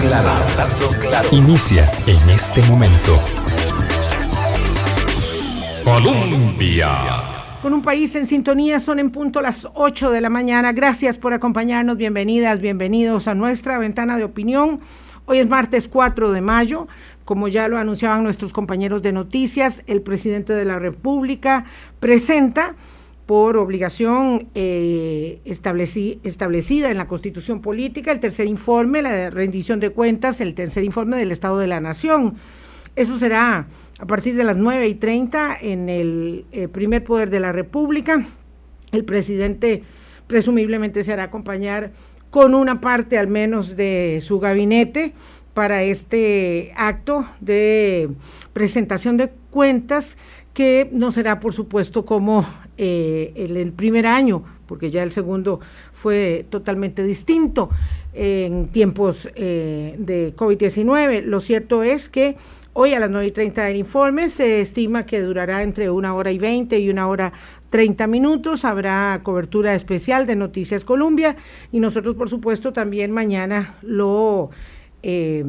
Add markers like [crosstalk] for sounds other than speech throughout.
claro, hablando claro. Inicia en este momento. Colombia. Con un país en sintonía, son en punto las 8 de la mañana. Gracias por acompañarnos. Bienvenidas, bienvenidos a nuestra ventana de opinión. Hoy es martes 4 de mayo. Como ya lo anunciaban nuestros compañeros de noticias, el presidente de la República presenta por obligación eh, establecida en la Constitución Política, el tercer informe, la rendición de cuentas, el tercer informe del Estado de la Nación. Eso será a partir de las 9 y 30 en el eh, primer poder de la República. El presidente presumiblemente se hará acompañar con una parte al menos de su gabinete para este acto de presentación de cuentas que no será, por supuesto, como eh, el, primer año, porque ya el segundo fue totalmente distinto en tiempos eh, de COVID-19. Lo cierto es que hoy a las 9 y 30 del informe se estima que durará entre una hora y 20 y una hora 30 minutos. Habrá cobertura especial de Noticias Colombia y nosotros, por supuesto, también mañana lo... Eh,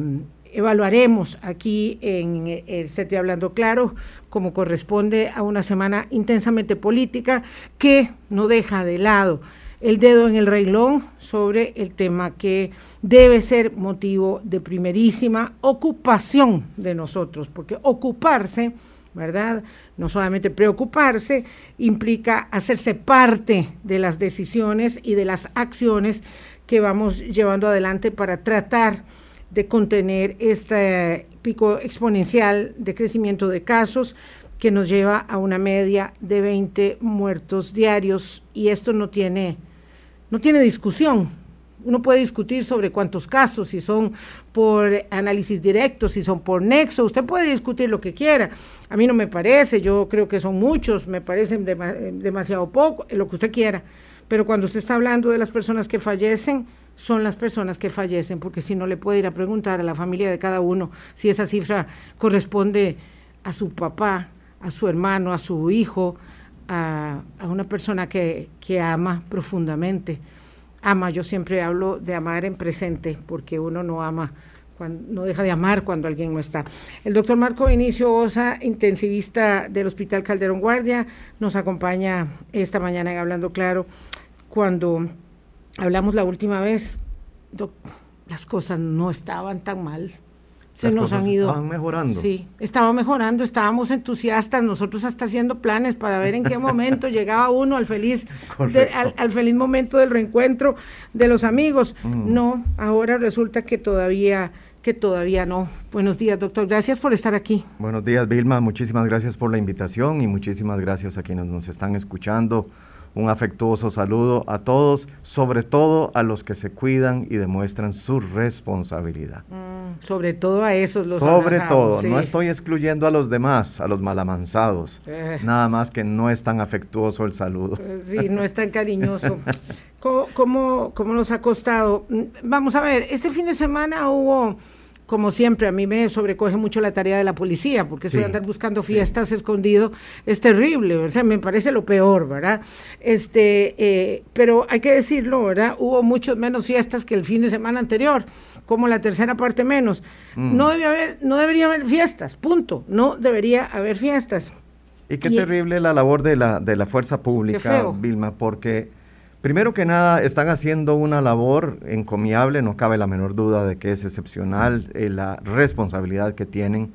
evaluaremos aquí en el CETI Hablando Claro, como corresponde a una semana intensamente política que no deja de lado el dedo en el reglón sobre el tema que debe ser motivo de primerísima ocupación de nosotros, porque ocuparse, ¿verdad? No solamente preocuparse, implica hacerse parte de las decisiones y de las acciones que vamos llevando adelante para tratar de contener este pico exponencial de crecimiento de casos que nos lleva a una media de 20 muertos diarios y esto no tiene no tiene discusión. Uno puede discutir sobre cuántos casos, si son por análisis directo, si son por nexo, usted puede discutir lo que quiera. A mí no me parece, yo creo que son muchos, me parecen demasiado poco, lo que usted quiera. Pero cuando usted está hablando de las personas que fallecen, son las personas que fallecen, porque si no le puede ir a preguntar a la familia de cada uno si esa cifra corresponde a su papá, a su hermano, a su hijo, a, una persona que, que, ama profundamente. Ama, yo siempre hablo de amar en presente, porque uno no ama, no deja de amar cuando alguien no está. El doctor Marco Vinicio Osa, intensivista del Hospital Calderón Guardia, nos acompaña esta mañana en Hablando Claro, cuando hablamos la última vez, las cosas no estaban tan mal. Se nos han ido. Estaban mejorando. Sí, estaba mejorando, estábamos entusiastas, nosotros hasta haciendo planes para ver en qué momento [laughs] llegaba uno al feliz, al, feliz momento del reencuentro de los amigos. Mm. No, ahora resulta que todavía que todavía no. Buenos días, doctor. Gracias por estar aquí. Buenos días, Vilma. Muchísimas gracias por la invitación y muchísimas gracias a quienes nos están escuchando un afectuoso saludo a todos, sobre todo a los que se cuidan y demuestran su responsabilidad. Mm, sobre todo a esos los Sobre todo, no estoy excluyendo a los demás, a los malamanzados. Eh. Nada más que no es tan afectuoso el saludo. Eh, sí, no es tan cariñoso. ¿Cómo, cómo nos ha costado? Mm, vamos a ver, este fin de semana hubo como siempre, a mí me sobrecoge mucho la tarea de la policía, porque eso de andar buscando fiestas escondido es terrible, o sea, me parece lo peor, ¿verdad? Este, eh, pero hay que decirlo, ¿verdad? Hubo muchos menos fiestas que el fin de semana anterior, como la tercera parte menos. Mm. No, debe haber, no debería haber fiestas, punto, no debería haber fiestas. Y qué terrible la labor de la, de la fuerza pública, Vilma, porque Primero que nada, están haciendo una labor encomiable, no cabe la menor duda de que es excepcional eh, la responsabilidad que tienen.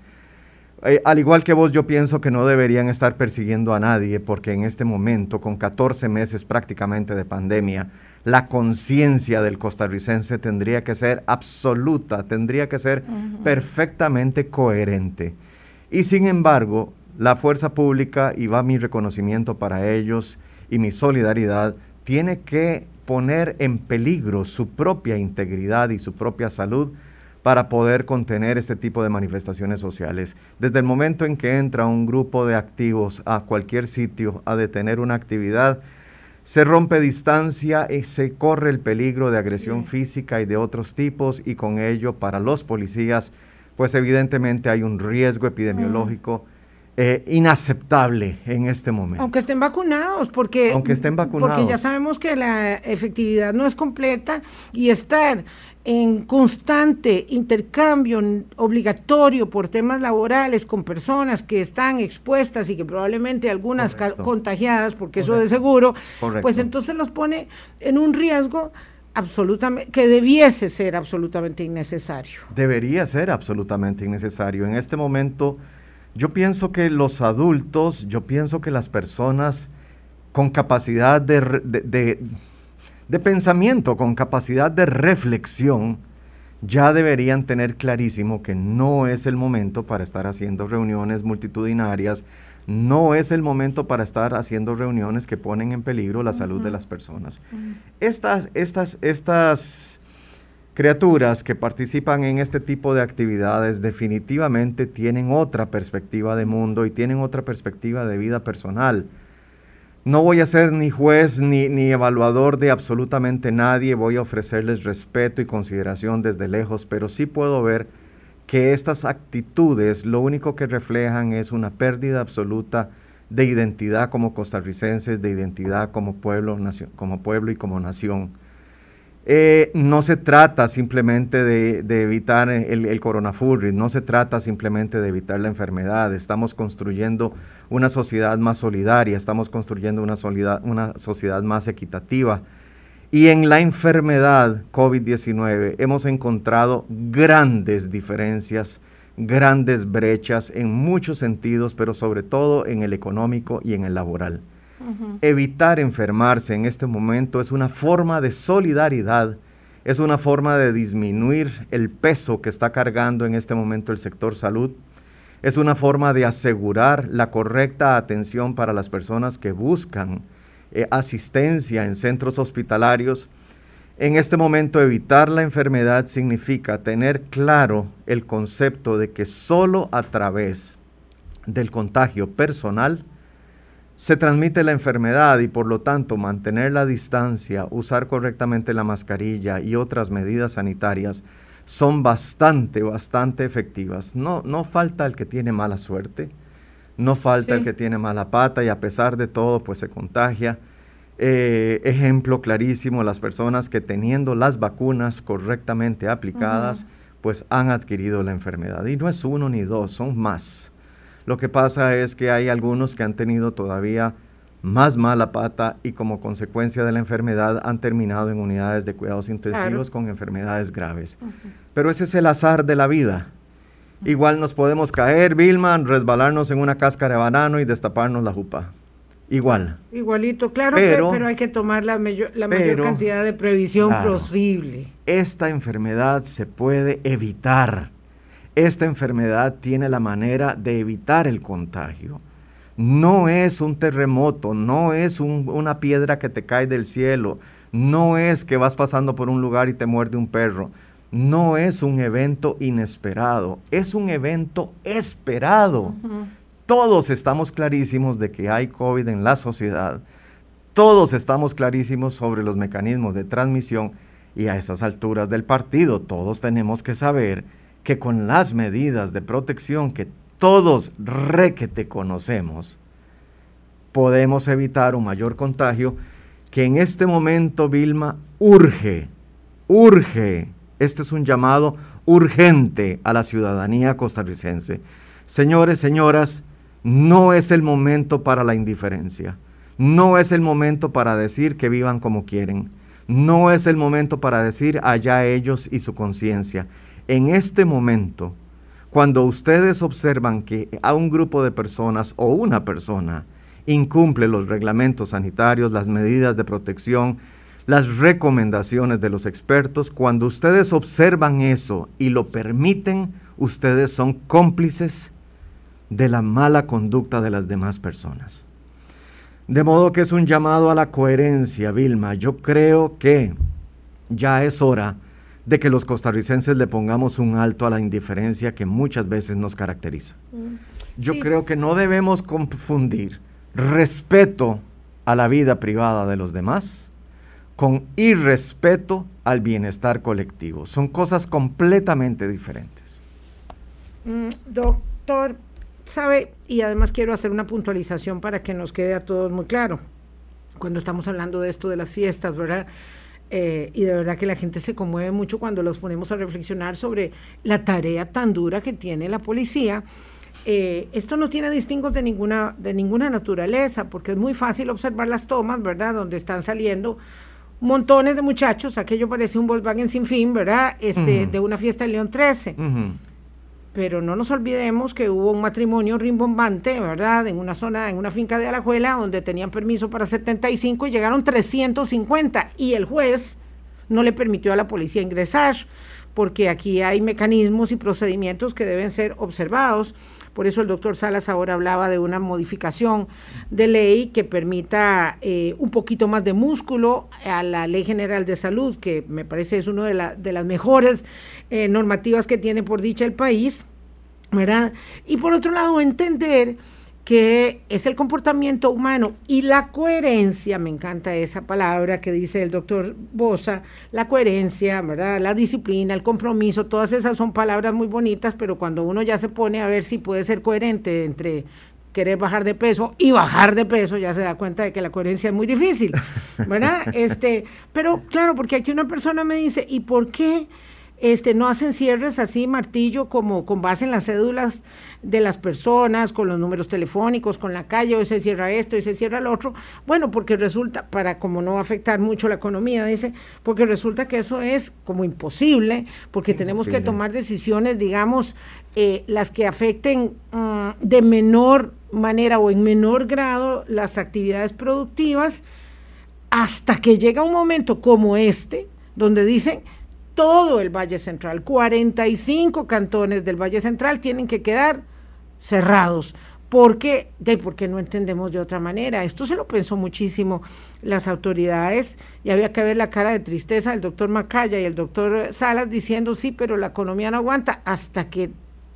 Eh, al igual que vos, yo pienso que no deberían estar persiguiendo a nadie porque en este momento, con 14 meses prácticamente de pandemia, la conciencia del costarricense tendría que ser absoluta, tendría que ser perfectamente coherente. Y sin embargo, la fuerza pública, y va mi reconocimiento para ellos y mi solidaridad, tiene que poner en peligro su propia integridad y su propia salud para poder contener este tipo de manifestaciones sociales. Desde el momento en que entra un grupo de activos a cualquier sitio a detener una actividad, se rompe distancia y se corre el peligro de agresión física y de otros tipos y con ello para los policías, pues evidentemente hay un riesgo epidemiológico eh, inaceptable en este momento. Aunque estén vacunados, porque, Aunque estén vacunados. porque ya sabemos que la efectividad no es completa y estar en constante intercambio obligatorio por temas laborales con personas que están expuestas y que probablemente algunas contagiadas, porque eso de seguro, pues entonces los pone en un riesgo absolutamente que debiese ser absolutamente innecesario. Debería ser absolutamente innecesario. En este momento yo pienso que los adultos, yo pienso que las personas con capacidad de, de, pensamiento, con capacidad de reflexión, ya deberían tener clarísimo que no es el momento para estar haciendo reuniones multitudinarias, no es el momento para estar haciendo reuniones que ponen en peligro la salud de las personas. Estas, estas, estas criaturas que participan en este tipo de actividades definitivamente tienen otra perspectiva de mundo y tienen otra perspectiva de vida personal. No voy a ser ni juez ni, ni, evaluador de absolutamente nadie, voy a ofrecerles respeto y consideración desde lejos, pero sí puedo ver que estas actitudes lo único que reflejan es una pérdida absoluta de identidad como costarricenses, de identidad como pueblo, como pueblo y como nación. Eh, no se trata simplemente de, evitar el, el coronafurri, no se trata simplemente de evitar la enfermedad, estamos construyendo una sociedad más solidaria, estamos construyendo una, una sociedad más equitativa. Y en la enfermedad COVID-19 hemos encontrado grandes diferencias, grandes brechas en muchos sentidos, pero sobre todo en el económico y en el laboral. Evitar enfermarse en este momento es una forma de solidaridad, es una forma de disminuir el peso que está cargando en este momento el sector salud, es una forma de asegurar la correcta atención para las personas que buscan eh, asistencia en centros hospitalarios. En este momento evitar la enfermedad significa tener claro el concepto de que solo a través del contagio personal se transmite la enfermedad y por lo tanto mantener la distancia, usar correctamente la mascarilla y otras medidas sanitarias son bastante, bastante efectivas. No, no falta el que tiene mala suerte, no falta el que tiene mala pata y a pesar de todo pues se contagia. Eh, ejemplo clarísimo, las personas que teniendo las vacunas correctamente aplicadas pues han adquirido la enfermedad. Y no es uno ni dos, son más. Lo que pasa es que hay algunos que han tenido todavía más mala pata y como consecuencia de la enfermedad han terminado en unidades de cuidados intensivos con enfermedades graves. Pero ese es el azar de la vida. Igual nos podemos caer, Vilma, resbalarnos en una cáscara de banano y destaparnos la jupa. Igual. Igualito, claro, pero, hay que tomar la, mayor, cantidad de previsión posible. Esta enfermedad se puede evitar esta enfermedad tiene la manera de evitar el contagio. No es un terremoto, no es una piedra que te cae del cielo, no es que vas pasando por un lugar y te muerde un perro, no es un evento inesperado, es un evento esperado. Todos estamos clarísimos de que hay COVID en la sociedad, todos estamos clarísimos sobre los mecanismos de transmisión y a esas alturas del partido todos tenemos que saber que con las medidas de protección que todos requete conocemos, podemos evitar un mayor contagio que en este momento, Vilma, urge, urge, este es un llamado urgente a la ciudadanía costarricense. Señores, señoras, no es el momento para la indiferencia, no es el momento para decir que vivan como quieren, no es el momento para decir allá ellos y su conciencia en este momento, cuando ustedes observan que a un grupo de personas o una persona incumple los reglamentos sanitarios, las medidas de protección, las recomendaciones de los expertos, cuando ustedes observan eso y lo permiten, ustedes son cómplices de la mala conducta de las demás personas. De modo que es un llamado a la coherencia, Vilma. Yo creo que ya es hora de que los costarricenses le pongamos un alto a la indiferencia que muchas veces nos caracteriza. Mm. Yo creo que no debemos confundir respeto a la vida privada de los demás con irrespeto al bienestar colectivo. Son cosas completamente diferentes. Mm, doctor, sabe, y además quiero hacer una puntualización para que nos quede a todos muy claro, cuando estamos hablando de esto de las fiestas, ¿verdad? Eh, y de verdad que la gente se conmueve mucho cuando los ponemos a reflexionar sobre la tarea tan dura que tiene la policía. Eh, esto no tiene distingos de ninguna, de ninguna naturaleza, porque es muy fácil observar las tomas, ¿verdad? Donde están saliendo montones de muchachos, aquello parece un Volkswagen sin fin, ¿verdad? Este, De una fiesta de León 13. Pero no nos olvidemos que hubo un matrimonio rimbombante, ¿verdad? En una zona, en una finca de Alajuela, donde tenían permiso para 75 y llegaron 350. Y el juez no le permitió a la policía ingresar, porque aquí hay mecanismos y procedimientos que deben ser observados. Por eso el doctor Salas ahora hablaba de una modificación de ley que permita eh, un poquito más de músculo a la Ley General de Salud, que me parece es una de, de las mejores eh, normativas que tiene por dicha el país, ¿verdad? Y por otro lado, entender que es el comportamiento humano y la coherencia, me encanta esa palabra que dice el doctor Bosa, la coherencia, ¿verdad? La disciplina, el compromiso, todas esas son palabras muy bonitas, pero cuando uno ya se pone a ver si puede ser coherente entre querer bajar de peso y bajar de peso, ya se da cuenta de que la coherencia es muy difícil, ¿verdad? [laughs] Este, pero claro, porque aquí una persona me dice, ¿y por qué? Este, no hacen cierres así, martillo, como con base en las cédulas de las personas, con los números telefónicos, con la calle, hoy se cierra esto y se cierra el otro. Bueno, porque resulta, para como no afectar mucho la economía, dice, porque resulta que eso es como imposible, porque tenemos que tomar decisiones, digamos, eh, las que afecten mm, de menor manera o en menor grado las actividades productivas, hasta que llega un momento como este, donde dicen, todo el Valle Central, 45 cantones del Valle Central tienen que quedar cerrados. ¿Por qué? De, porque no entendemos de otra manera. Esto se lo pensó muchísimo las autoridades y había que ver la cara de tristeza del doctor Macaya y el doctor Salas diciendo sí, pero la economía no aguanta hasta que,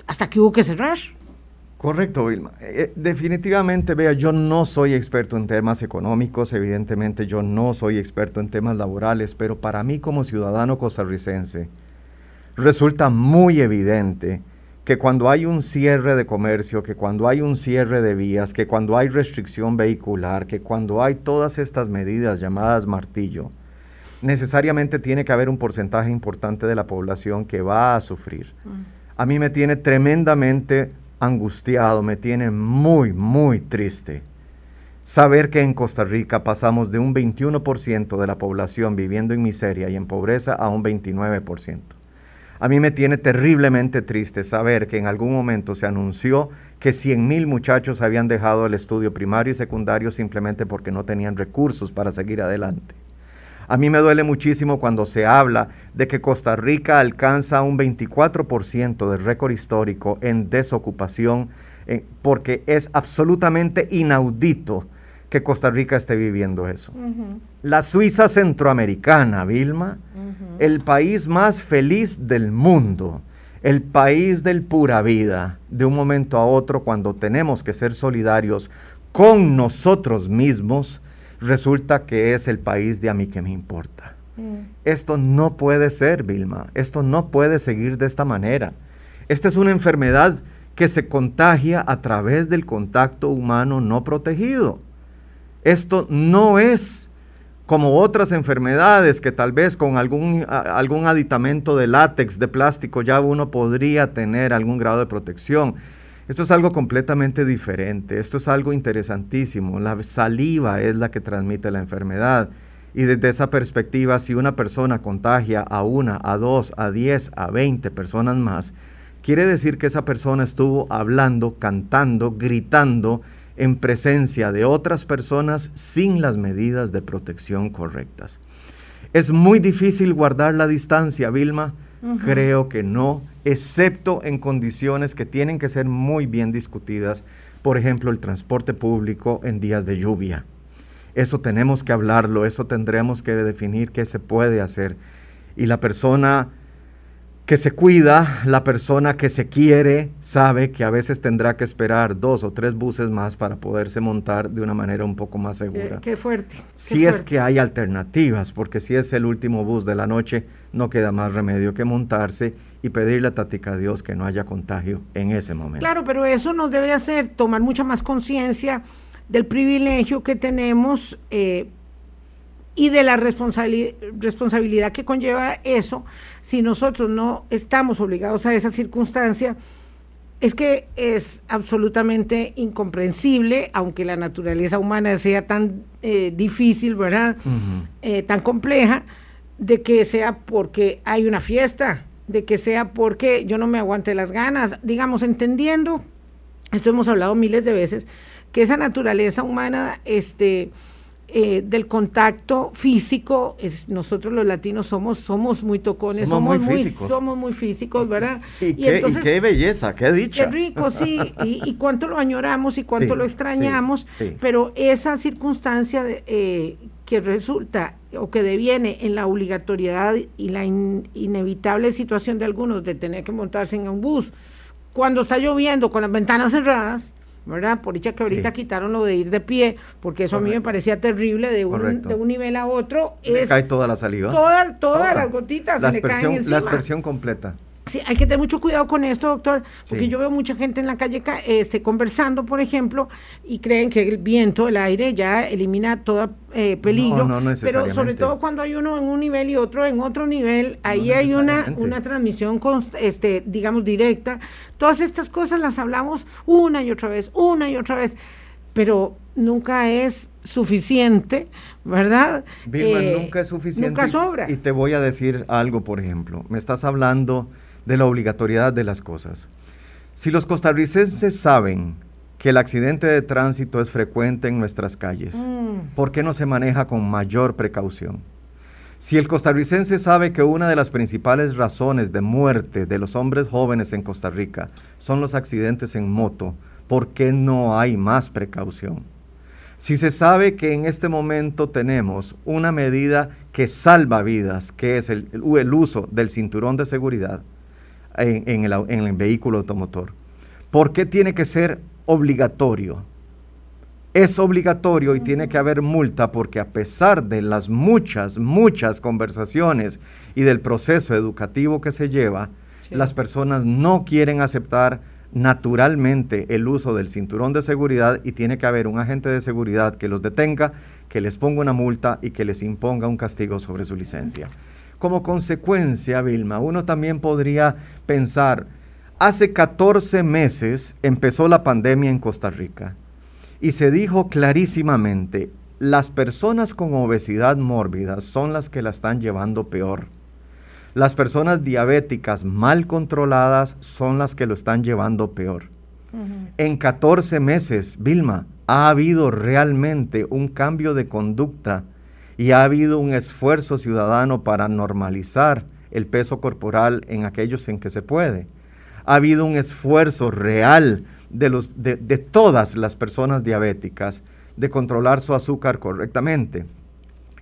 hasta que hubo que cerrar. Correcto, Vilma. Eh, definitivamente, vea, yo no soy experto en temas económicos, evidentemente yo no soy experto en temas laborales, pero para mí como ciudadano costarricense resulta muy evidente que cuando hay un cierre de comercio, que cuando hay un cierre de vías, que cuando hay restricción vehicular, que cuando hay todas estas medidas llamadas martillo, necesariamente tiene que haber un porcentaje importante de la población que va a sufrir. Mm. A mí me tiene tremendamente angustiado, me tiene muy, muy triste. Saber que en Costa Rica pasamos de un 21% de la población viviendo en miseria y en pobreza a un 29%. A mí me tiene terriblemente triste saber que en algún momento se anunció que 100 mil muchachos habían dejado el estudio primario y secundario simplemente porque no tenían recursos para seguir adelante. A mí me duele muchísimo cuando se habla de que Costa Rica alcanza un 24% del récord histórico en desocupación, eh, porque es absolutamente inaudito que Costa Rica esté viviendo eso. La Suiza centroamericana, Vilma, el país más feliz del mundo, el país del pura vida, de un momento a otro, cuando tenemos que ser solidarios con nosotros mismos, resulta que es el país de a mí que me importa. Mm. Esto no puede ser, Vilma. Esto no puede seguir de esta manera. Esta es una enfermedad que se contagia a través del contacto humano no protegido. Esto no es como otras enfermedades que tal vez con algún, algún aditamento de látex, de plástico, ya uno podría tener algún grado de protección. Esto es algo completamente diferente, esto es algo interesantísimo. La saliva es la que transmite la enfermedad. Y desde esa perspectiva, si una persona contagia a una, a dos, a diez, a veinte personas más, quiere decir que esa persona estuvo hablando, cantando, gritando en presencia de otras personas sin las medidas de protección correctas. Es muy difícil guardar la distancia, Vilma. Creo que no excepto en condiciones que tienen que ser muy bien discutidas, por ejemplo, el transporte público en días de lluvia. Eso tenemos que hablarlo, eso tendremos que definir qué se puede hacer. Y la persona que se cuida, la persona que se quiere, sabe que a veces tendrá que esperar dos o tres buses más para poderse montar de una manera un poco más segura. Qué, fuerte. si es que hay alternativas, porque si es el último bus de la noche, no queda más remedio que montarse y pedirle a Tática a Dios que no haya contagio en ese momento. Claro, pero eso nos debe hacer tomar mucha más conciencia del privilegio que tenemos eh, y de la responsabilidad que conlleva eso, si nosotros no estamos obligados a esa circunstancia, es que es absolutamente incomprensible, aunque la naturaleza humana sea tan eh, difícil, ¿verdad? Eh, tan compleja, de que sea porque hay una fiesta, de que sea porque yo no me aguante las ganas, digamos, entendiendo, esto hemos hablado miles de veces, que esa naturaleza humana, este, eh, del contacto físico, es, nosotros los latinos somos, somos muy tocones, somos, muy, físicos. somos muy físicos, ¿verdad? Y, qué, belleza, qué dicha. Qué rico, sí, y, cuánto lo añoramos y cuánto lo extrañamos, pero esa circunstancia de, eh, que resulta o que deviene en la obligatoriedad y la inevitable situación de algunos de tener que montarse en un bus cuando está lloviendo con las ventanas cerradas, ¿verdad? Por dicha que ahorita quitaron lo de ir de pie, porque eso a mí me parecía terrible de un, de un nivel a otro. es, cae toda la saliva. Todas las gotitas la se le caen encima. La aspersión completa. Sí, hay que tener mucho cuidado con esto, doctor, porque yo veo mucha gente en la calle este, conversando, por ejemplo, y creen que el viento, el aire ya elimina todo eh, peligro. No, no pero sobre todo cuando hay uno en un nivel y otro en otro nivel, ahí hay una, una transmisión, este, digamos, directa. Todas estas cosas las hablamos una y otra vez, una y otra vez, pero nunca es suficiente, ¿verdad? Vilma, eh, nunca es suficiente. Nunca sobra. Y te voy a decir algo, por ejemplo. Me estás hablando de la obligatoriedad de las cosas. Si los costarricenses saben que el accidente de tránsito es frecuente en nuestras calles, mm. ¿por qué no se maneja con mayor precaución? Si el costarricense sabe que una de las principales razones de muerte de los hombres jóvenes en Costa Rica son los accidentes en moto, ¿por qué no hay más precaución? Si se sabe que en este momento tenemos una medida que salva vidas, que es el, el uso del cinturón de seguridad, en, el, vehículo automotor. ¿Por qué tiene que ser obligatorio? Es obligatorio y tiene que haber multa porque a pesar de las muchas, muchas conversaciones y del proceso educativo que se lleva, las personas no quieren aceptar naturalmente el uso del cinturón de seguridad y tiene que haber un agente de seguridad que los detenga, que les ponga una multa y que les imponga un castigo sobre su licencia. Como consecuencia, Vilma, uno también podría pensar, hace 14 meses empezó la pandemia en Costa Rica y se dijo clarísimamente, las personas con obesidad mórbida son las que la están llevando peor. Las personas diabéticas mal controladas son las que lo están llevando peor. En 14 meses, Vilma, ha habido realmente un cambio de conducta y ha habido un esfuerzo ciudadano para normalizar el peso corporal en aquellos en que se puede. Ha habido un esfuerzo real de, los, de, todas las personas diabéticas de controlar su azúcar correctamente.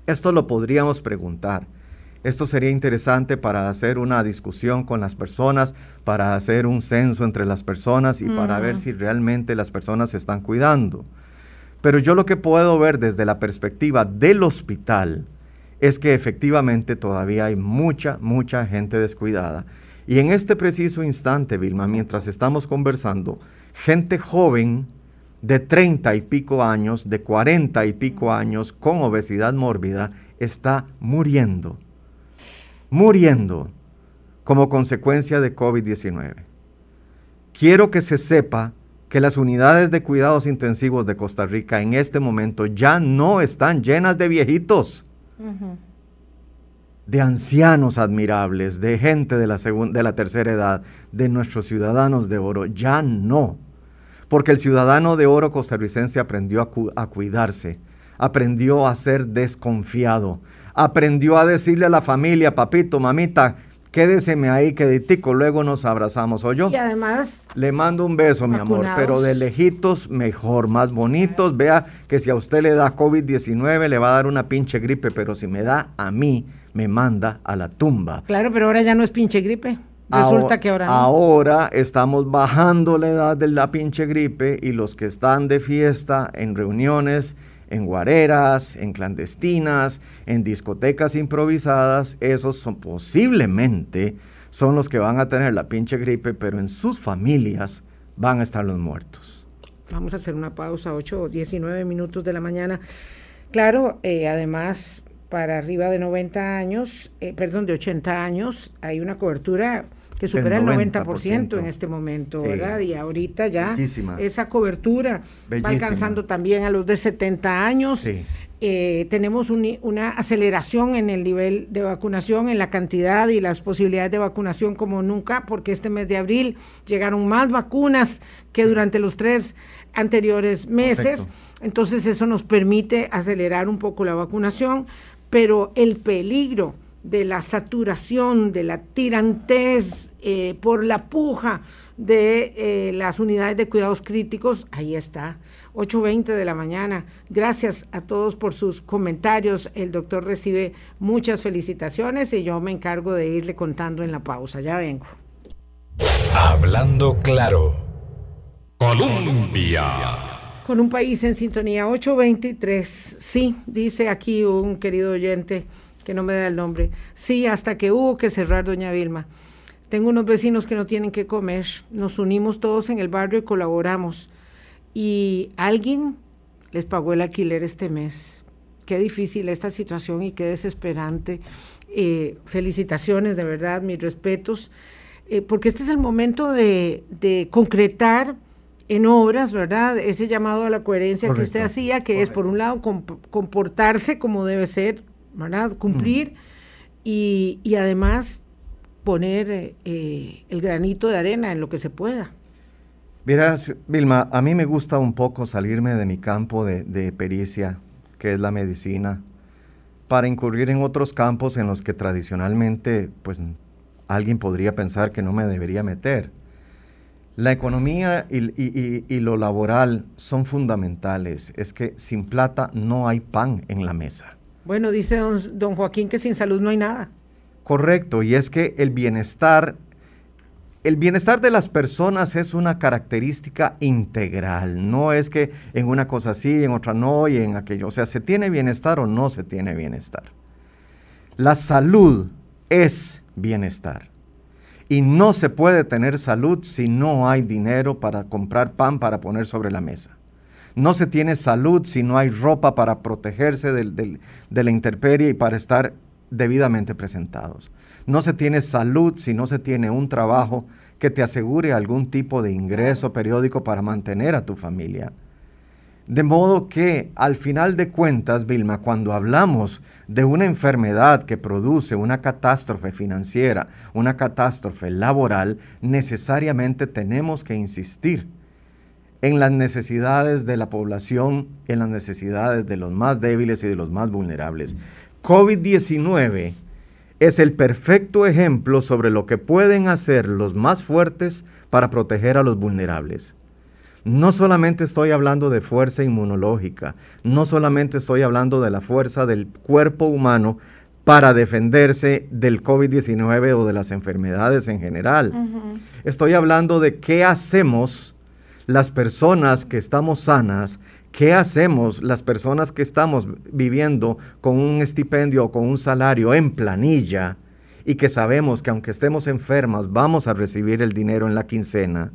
Esto lo podríamos preguntar. Esto sería interesante para hacer una discusión con las personas, para hacer un censo entre las personas y para ver si realmente las personas se están cuidando. Pero yo lo que puedo ver desde la perspectiva del hospital es que efectivamente todavía hay mucha, mucha gente descuidada. Y en este preciso instante, Vilma, mientras estamos conversando, gente joven de 30 y pico años, de 40 y pico años, con obesidad mórbida, está muriendo. Muriendo como consecuencia de COVID-19. Quiero que se sepa que las unidades de cuidados intensivos de Costa Rica en este momento ya no están llenas de viejitos, de ancianos admirables, de gente de la, de la tercera edad, de nuestros ciudadanos de oro, ya no. Porque el ciudadano de oro costarricense aprendió a, a cuidarse, aprendió a ser desconfiado, aprendió a decirle a la familia, papito, mamita, quédeseme ahí queditico, luego nos abrazamos, ¿o yo? Y además... Le mando un beso, mi amor, pero de lejitos mejor, más bonitos. Vea que si a usted le da COVID-19 le va a dar una pinche gripe, pero si me da a mí, me manda a la tumba. Claro, pero ahora ya no es pinche gripe. Resulta que ahora Ahora estamos bajando la edad de la pinche gripe y los que están de fiesta en reuniones, en guareras, en clandestinas, en discotecas improvisadas, esos son posiblemente son los que van a tener la pinche gripe, pero en sus familias van a estar los muertos. Vamos a hacer una pausa, 8 o 19 minutos de la mañana. Claro, eh, además, para arriba de 90 años, eh, perdón, de 80 años, hay una cobertura que supera el 90%, en este momento, ¿verdad? Y ahorita ya esa cobertura va alcanzando también a los de 70 años. Sí. Eh, tenemos una aceleración en el nivel de vacunación, en la cantidad y las posibilidades de vacunación como nunca, porque este mes de abril llegaron más vacunas que durante los tres anteriores meses. Entonces eso nos permite acelerar un poco la vacunación, pero el peligro de la saturación, de la tirantez eh, por la puja de eh, las unidades de cuidados críticos, ahí está. 8.20 de la mañana. Gracias a todos por sus comentarios. El doctor recibe muchas felicitaciones y yo me encargo de irle contando en la pausa. Ya vengo. Hablando claro. Colombia. Con un país en sintonía 823. Sí, dice aquí un querido oyente que no me da el nombre. Sí, hasta que hubo que cerrar Doña Vilma. Tengo unos vecinos que no tienen que comer. Nos unimos todos en el barrio y colaboramos y alguien les pagó el alquiler este mes. Qué difícil esta situación y qué desesperante. Eh, felicitaciones, de verdad, mis respetos, eh, porque este es el momento de, concretar en obras, ¿verdad? Ese llamado a la coherencia que usted hacía, que es, por un lado, comportarse como debe ser, ¿verdad? Cumplir y, además poner eh, el granito de arena en lo que se pueda. Verás, Vilma, a mí me gusta un poco salirme de mi campo de, pericia, que es la medicina, para incurrir en otros campos en los que tradicionalmente, pues, alguien podría pensar que no me debería meter. La economía y, lo laboral son fundamentales. Es que sin plata no hay pan en la mesa. Bueno, dice don, don Joaquín que sin salud no hay nada. Correcto, y es que el bienestar el bienestar de las personas es una característica integral, no es que en una cosa sí, en otra no y en aquello. O sea, ¿se tiene bienestar o no se tiene bienestar? La salud es bienestar. Y no se puede tener salud si no hay dinero para comprar pan para poner sobre la mesa. No se tiene salud si no hay ropa para protegerse de la intemperie y para estar debidamente presentados. No se tiene salud si no se tiene un trabajo que te asegure algún tipo de ingreso periódico para mantener a tu familia. De modo que, al final de cuentas, Vilma, cuando hablamos de una enfermedad que produce una catástrofe financiera, una catástrofe laboral, necesariamente tenemos que insistir en las necesidades de la población, en las necesidades de los más débiles y de los más vulnerables. COVID-19 es el perfecto ejemplo sobre lo que pueden hacer los más fuertes para proteger a los vulnerables. No solamente estoy hablando de fuerza inmunológica, no solamente estoy hablando de la fuerza del cuerpo humano para defenderse del COVID-19 o de las enfermedades en general. Estoy hablando de qué hacemos las personas que estamos sanas ¿Qué hacemos las personas que estamos viviendo con un estipendio o con un salario en planilla y que sabemos que aunque estemos enfermas vamos a recibir el dinero en la quincena?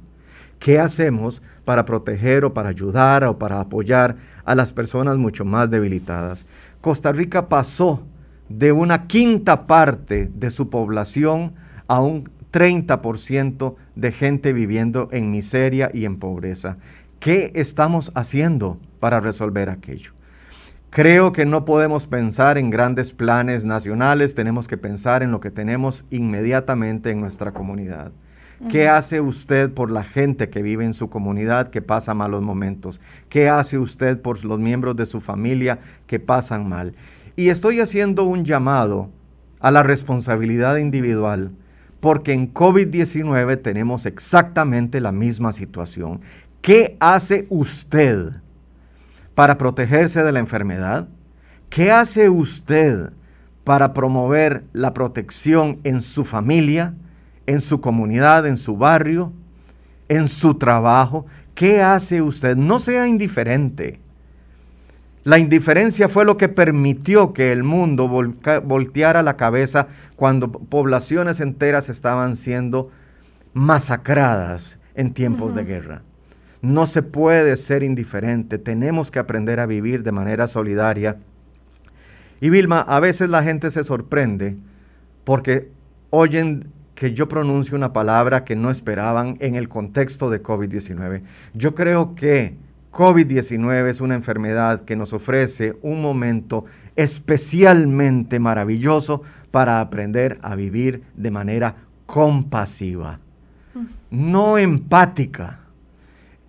¿Qué hacemos para proteger o para ayudar o para apoyar a las personas mucho más debilitadas? Costa Rica pasó de una quinta parte de su población a un 30% de gente viviendo en miseria y en pobreza. ¿Qué estamos haciendo para resolver aquello? Creo que no podemos pensar en grandes planes nacionales, tenemos que pensar en lo que tenemos inmediatamente en nuestra comunidad. ¿Qué hace usted por la gente que vive en su comunidad que pasa malos momentos? ¿Qué hace usted por los miembros de su familia que pasan mal? Y estoy haciendo un llamado a la responsabilidad individual, porque en COVID-19 tenemos exactamente la misma situación. ¿Qué hace usted para protegerse de la enfermedad? ¿Qué hace usted para promover la protección en su familia, en su comunidad, en su barrio, en su trabajo. ¿Qué hace usted? No sea indiferente. La indiferencia fue lo que permitió que el mundo volteara la cabeza cuando poblaciones enteras estaban siendo masacradas en tiempos de guerra. No se puede ser indiferente, tenemos que aprender a vivir de manera solidaria. Y Vilma, a veces la gente se sorprende porque oyen que yo pronuncie una palabra que no esperaban en el contexto de COVID-19. Yo creo que COVID-19 es una enfermedad que nos ofrece un momento especialmente maravilloso para aprender a vivir de manera compasiva, mm. no empática.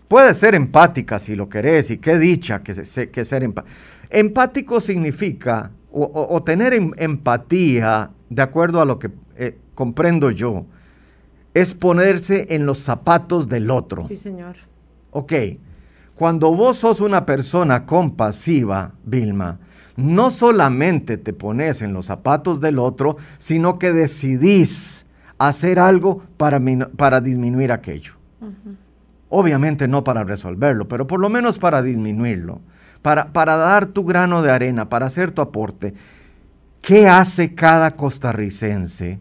Puede ser empática si lo querés, y qué dicha que, que ser empático. Empático significa, o, tener em, empatía, de acuerdo a lo que eh, comprendo yo, es ponerse en los zapatos del otro. Sí, señor. Ok, cuando vos sos una persona compasiva, Vilma, no solamente te pones en los zapatos del otro, sino que decidís hacer algo para, para disminuir aquello. Obviamente no para resolverlo, pero por lo menos para disminuirlo, para, para dar tu grano de arena, para hacer tu aporte. ¿Qué hace cada costarricense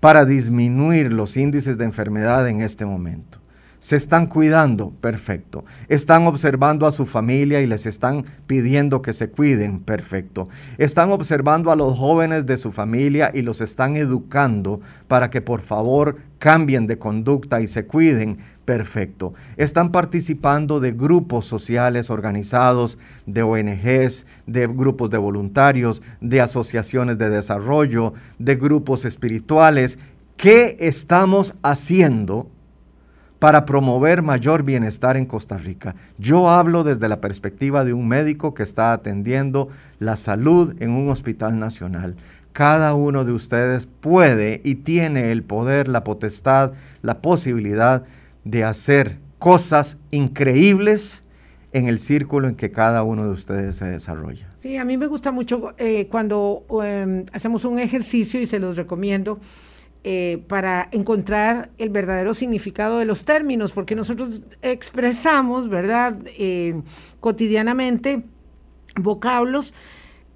para disminuir los índices de enfermedad en este momento? Se están cuidando, perfecto. Están observando a su familia y les están pidiendo que se cuiden, perfecto. Están observando a los jóvenes de su familia y los están educando para que por favor cambien de conducta y se cuiden, perfecto. Están participando de grupos sociales organizados, de ONGs, de grupos de voluntarios, de asociaciones de desarrollo, de grupos espirituales. ¿Qué estamos haciendo? Para promover mayor bienestar en Costa Rica. Yo hablo desde la perspectiva de un médico que está atendiendo la salud en un hospital nacional. Cada uno de ustedes puede y tiene el poder, la potestad, la posibilidad de hacer cosas increíbles en el círculo en que cada uno de ustedes se desarrolla. Sí, a mí me gusta mucho eh, cuando em, hacemos un ejercicio y se los recomiendo eh, para encontrar el verdadero significado de los términos, porque nosotros expresamos, ¿verdad?, eh, cotidianamente vocablos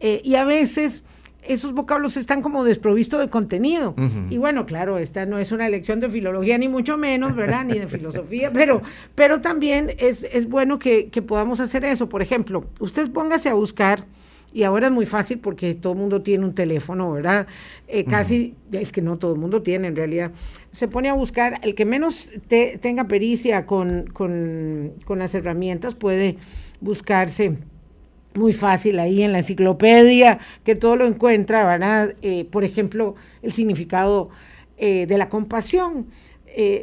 eh, y a veces esos vocablos están como desprovistos de contenido. Y bueno, claro, esta no es una lección de filología, ni mucho menos, ¿verdad? Ni de [laughs] filosofía, pero, pero también es, es bueno que, que, podamos hacer eso. Por ejemplo, usted póngase a buscar y ahora es muy fácil porque todo el mundo tiene un teléfono, ¿verdad? Eh, casi, es que no todo el mundo tiene en realidad. Se pone a buscar, el que menos tenga pericia con, con, las herramientas puede buscarse muy fácil ahí en la enciclopedia, que todo lo encuentra, ¿verdad? Eh, por ejemplo, el significado eh, de la compasión.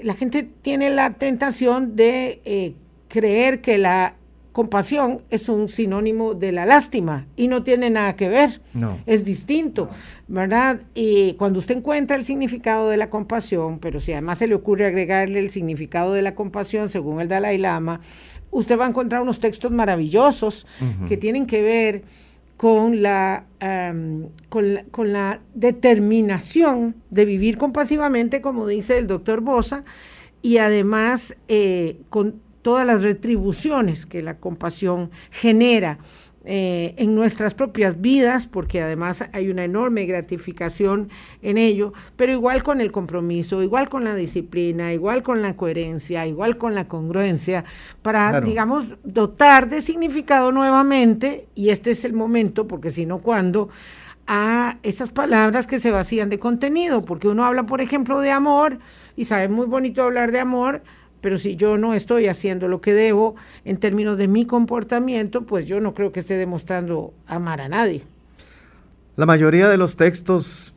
la gente tiene la tentación de creer que la compasión es un sinónimo de la lástima y no tiene nada que ver. No. Es distinto, ¿verdad? Y cuando usted encuentra el significado de la compasión, pero si además se le ocurre agregarle el significado de la compasión según el Dalai Lama, usted va a encontrar unos textos maravillosos que tienen que ver con la, con la, determinación de vivir compasivamente, como dice el doctor Bosa, y además eh, con todas las retribuciones que la compasión genera eh, en nuestras propias vidas, porque además hay una enorme gratificación en ello, pero igual con el compromiso, igual con la disciplina, igual con la coherencia, igual con la congruencia, para, digamos, dotar de significado nuevamente, y este es el momento, porque si no, ¿cuándo? a esas palabras que se vacían de contenido, porque uno habla, por ejemplo, de amor, y sabe muy bonito hablar de amor, pero si yo no estoy haciendo lo que debo en términos de mi comportamiento, pues yo no creo que esté demostrando amar a nadie. La mayoría de los textos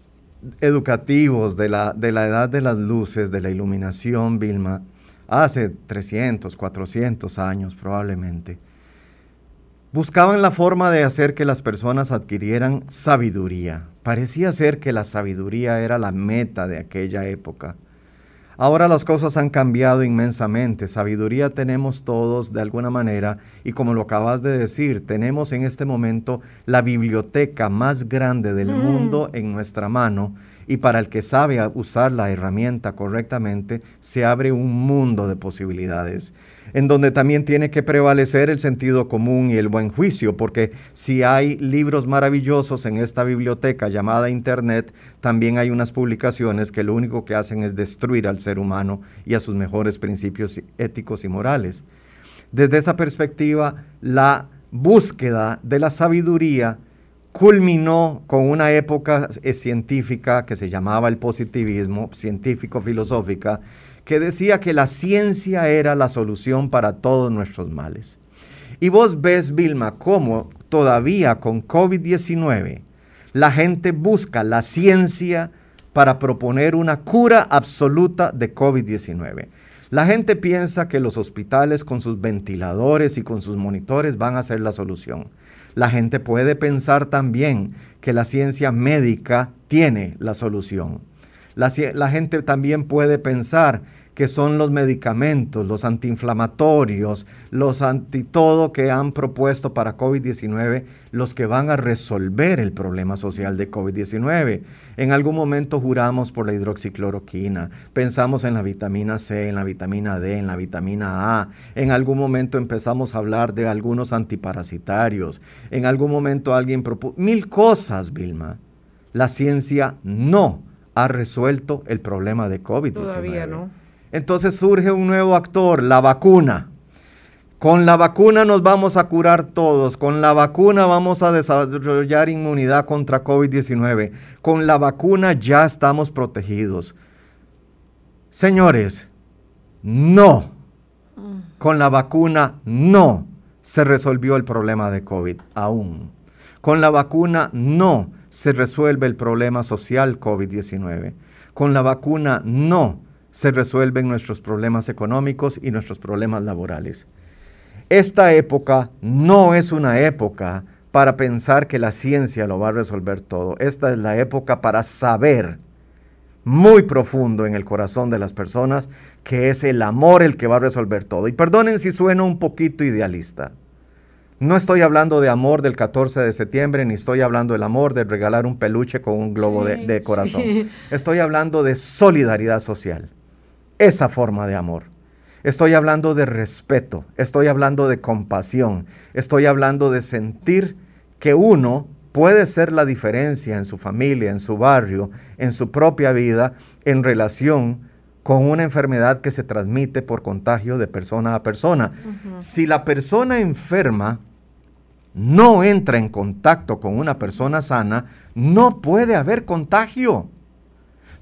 educativos de la, de la edad de las luces, de la iluminación, Vilma, hace 300, 400 años probablemente, buscaban la forma de hacer que las personas adquirieran sabiduría. Parecía ser que la sabiduría era la meta de aquella época. Ahora las cosas han cambiado inmensamente. Sabiduría tenemos todos de alguna manera y como lo acabas de decir, tenemos en este momento la biblioteca más grande del mm. mundo en nuestra mano y para el que sabe usar la herramienta correctamente, se abre un mundo de posibilidades en donde también tiene que prevalecer el sentido común y el buen juicio, porque si hay libros maravillosos en esta biblioteca llamada Internet, también hay unas publicaciones que lo único que hacen es destruir al ser humano y a sus mejores principios éticos y morales. Desde esa perspectiva, la búsqueda de la sabiduría culminó con una época eh, científica que se llamaba el positivismo, científico-filosófica, que decía que la ciencia era la solución para todos nuestros males. Y vos ves, Vilma, cómo todavía con COVID-19 la gente busca la ciencia para proponer una cura absoluta de COVID-19. La gente piensa que los hospitales con sus ventiladores y con sus monitores van a ser la solución. La gente puede pensar también que la ciencia médica tiene la solución. La, la gente también puede pensar que son los medicamentos, los antiinflamatorios, los anti todo que han propuesto para COVID-19, los que van a resolver el problema social de COVID-19. En algún momento juramos por la hidroxicloroquina, pensamos en la vitamina C, en la vitamina D, en la vitamina A, en algún momento empezamos a hablar de algunos antiparasitarios, en algún momento alguien propuso mil cosas, Vilma. La ciencia no ha resuelto el problema de COVID-19. Todavía no. Entonces surge un nuevo actor, la vacuna. Con la vacuna nos vamos a curar todos, con la vacuna vamos a desarrollar inmunidad contra COVID-19, con la vacuna ya estamos protegidos. Señores, no, con la vacuna no se resolvió el problema de COVID aún. Con la vacuna no se resuelve el problema social COVID-19. Con la vacuna no se resuelven nuestros problemas económicos y nuestros problemas laborales. Esta época no es una época para pensar que la ciencia lo va a resolver todo. Esta es la época para saber muy profundo en el corazón de las personas que es el amor el que va a resolver todo. Y perdonen si sueno un poquito idealista. No estoy hablando de amor del 14 de septiembre, ni estoy hablando del amor de regalar un peluche con un globo de, corazón. Estoy hablando de solidaridad social esa forma de amor. Estoy hablando de respeto, estoy hablando de compasión, estoy hablando de sentir que uno puede ser la diferencia en su familia, en su barrio, en su propia vida, en relación con una enfermedad que se transmite por contagio de persona a persona. Si la persona enferma no entra en contacto con una persona sana, no puede haber contagio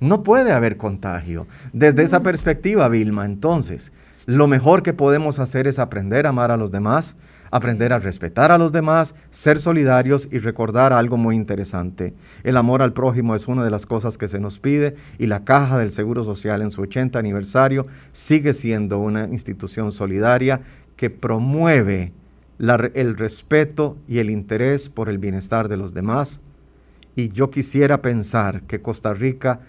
no puede haber contagio. Desde esa perspectiva, Vilma, entonces, lo mejor que podemos hacer es aprender a amar a los demás, aprender a respetar a los demás, ser solidarios y recordar algo muy interesante. El amor al prójimo es una de las cosas que se nos pide y la Caja del Seguro Social en su 80 aniversario sigue siendo una institución solidaria que promueve el respeto y el interés por el bienestar de los demás. Y yo quisiera pensar que Costa Rica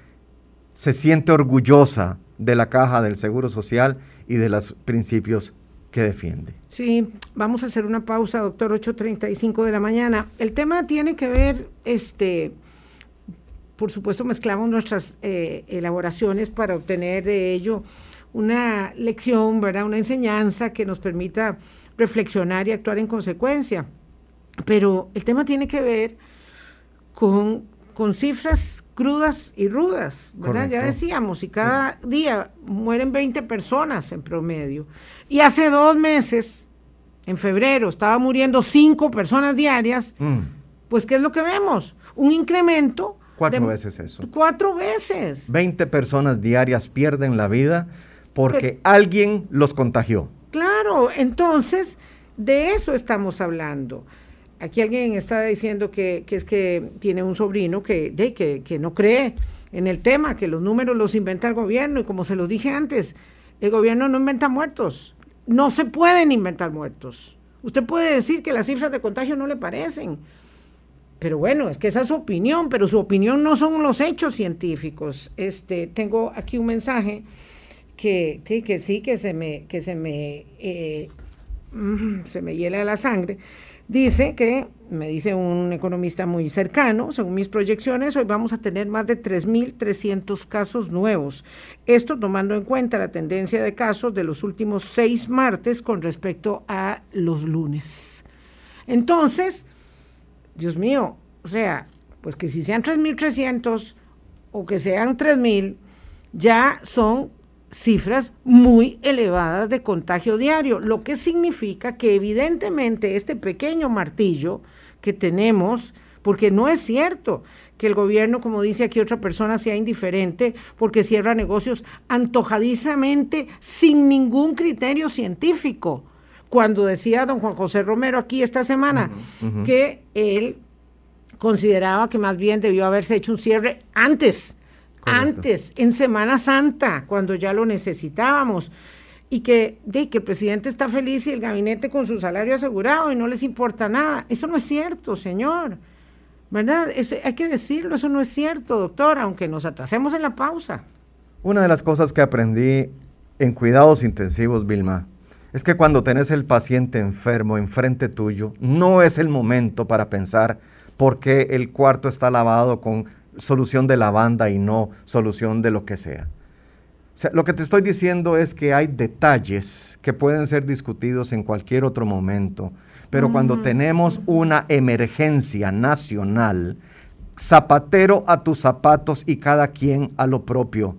se siente orgullosa de la caja del Seguro Social y de los principios que defiende. Sí, vamos a hacer una pausa, doctor, 8.35 de la mañana. El tema tiene que ver, este, por supuesto, mezclamos nuestras eh, elaboraciones para obtener de ello una lección, ¿verdad? Una enseñanza que nos permita reflexionar y actuar en consecuencia. Pero el tema tiene que ver con, con cifras crudas y rudas, ¿verdad? Ya decíamos, y cada día mueren 20 personas en promedio. Y hace dos meses, en febrero, estaba muriendo 5 personas diarias, mm. pues ¿qué es lo que vemos? Un incremento. Cuatro veces eso. Cuatro veces. 20 personas diarias pierden la vida porque alguien los contagió. Claro, entonces, de eso estamos hablando. Aquí alguien está diciendo que, es que tiene un sobrino que, de, que, que no cree en el tema, que los números los inventa el gobierno y como se los dije antes, el gobierno no inventa muertos. No se pueden inventar muertos. Usted puede decir que las cifras de contagio no le parecen. Pero bueno, es que esa es su opinión, pero su opinión no son los hechos científicos. Este, tengo aquí un mensaje que sí, que sí, que se me, que se me, eh, se me hiela la sangre Dice que, me dice un economista muy cercano, según mis proyecciones, hoy vamos a tener más de 3.300 casos nuevos. Esto tomando en cuenta la tendencia de casos de los últimos seis martes con respecto a los lunes. Entonces, Dios mío, o sea, pues que si sean 3.300 o que sean 3.000, ya son cifras muy elevadas de contagio diario, lo que significa que evidentemente este pequeño martillo que tenemos, porque no es cierto que el gobierno, como dice aquí otra persona, sea indiferente porque cierra negocios antojadizamente sin ningún criterio científico. Cuando decía don Juan José Romero aquí esta semana que él consideraba que más bien debió haberse hecho un cierre antes antes, en Semana Santa, cuando ya lo necesitábamos. Y que, de, que el presidente está feliz y el gabinete con su salario asegurado y no les importa nada. Eso no es cierto, señor. ¿Verdad? hay que decirlo, eso no es cierto, doctor, aunque nos atrasemos en la pausa. Una de las cosas que aprendí en cuidados intensivos, Vilma, es que cuando tenés el paciente enfermo enfrente tuyo, no es el momento para pensar por qué el cuarto está lavado con solución de la banda y no solución de lo que sea. lo que te estoy diciendo es que hay detalles que pueden ser discutidos en cualquier otro momento, pero cuando tenemos una emergencia nacional, zapatero a tus zapatos y cada quien a lo propio.